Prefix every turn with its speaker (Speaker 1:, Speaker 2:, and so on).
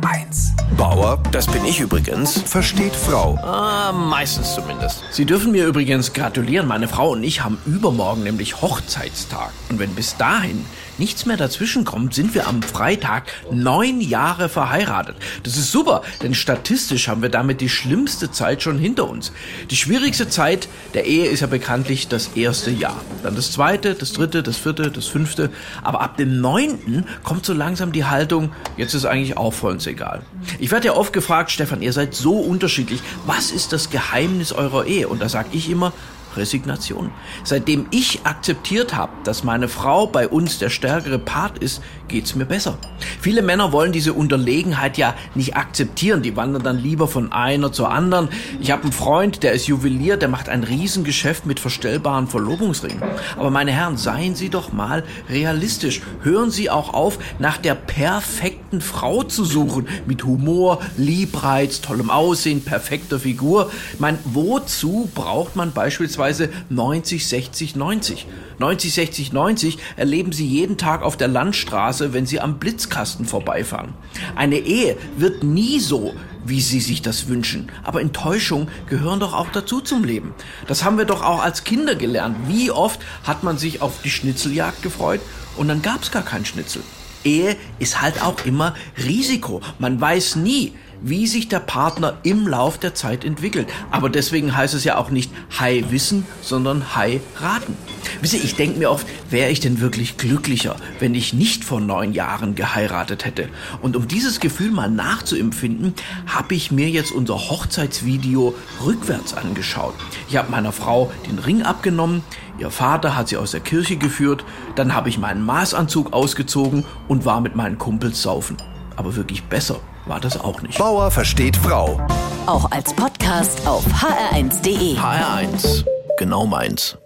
Speaker 1: HR1.
Speaker 2: Bauer, das bin ich übrigens, versteht Frau.
Speaker 3: Ah, meistens zumindest. Sie dürfen mir übrigens gratulieren. Meine Frau und ich haben übermorgen nämlich Hochzeitstag. Und wenn bis dahin nichts mehr dazwischen kommt, sind wir am Freitag neun Jahre verheiratet. Das ist super, denn statistisch haben wir damit die schlimmste Zeit schon hinter uns. Die schwierigste Zeit der Ehe ist ja bekanntlich das erste Jahr. Dann das zweite, das dritte, das vierte, das fünfte. Aber ab dem neunten kommt so langsam die Haltung, jetzt ist eigentlich auch voll uns egal. Ich werde ja oft gefragt, Stefan, ihr seid so unterschiedlich. Was ist das Geheimnis eurer Ehe? Und da sage ich immer, Resignation. Seitdem ich akzeptiert habe, dass meine Frau bei uns der stärkere Part ist, geht's mir besser. Viele Männer wollen diese Unterlegenheit ja nicht akzeptieren. Die wandern dann lieber von einer zur anderen. Ich habe einen Freund, der ist Juwelier, der macht ein Riesengeschäft mit verstellbaren Verlobungsringen. Aber meine Herren, seien Sie doch mal realistisch. Hören Sie auch auf, nach der perfekten Frau zu suchen. Mit Humor, Liebreiz, tollem Aussehen, perfekter Figur. Meine, wozu braucht man beispielsweise beispielsweise 90, 60, 90. 90, 60, 90 erleben Sie jeden Tag auf der Landstraße, wenn Sie am Blitzkasten vorbeifahren. Eine Ehe wird nie so, wie Sie sich das wünschen. Aber Enttäuschungen gehören doch auch dazu zum Leben. Das haben wir doch auch als Kinder gelernt. Wie oft hat man sich auf die Schnitzeljagd gefreut und dann gab es gar keinen Schnitzel. Ehe ist halt auch immer Risiko. Man weiß nie, wie sich der Partner im Lauf der Zeit entwickelt. Aber deswegen heißt es ja auch nicht High Wissen, sondern High Raten. Wisst ihr, ich denke mir oft, wäre ich denn wirklich glücklicher, wenn ich nicht vor neun Jahren geheiratet hätte? Und um dieses Gefühl mal nachzuempfinden, habe ich mir jetzt unser Hochzeitsvideo rückwärts angeschaut. Ich habe meiner Frau den Ring abgenommen, ihr Vater hat sie aus der Kirche geführt, dann habe ich meinen Maßanzug ausgezogen und war mit meinen Kumpels saufen. Aber wirklich besser war das auch nicht.
Speaker 2: Bauer versteht Frau.
Speaker 4: Auch als Podcast auf hr1.de.
Speaker 3: HR1, genau meins.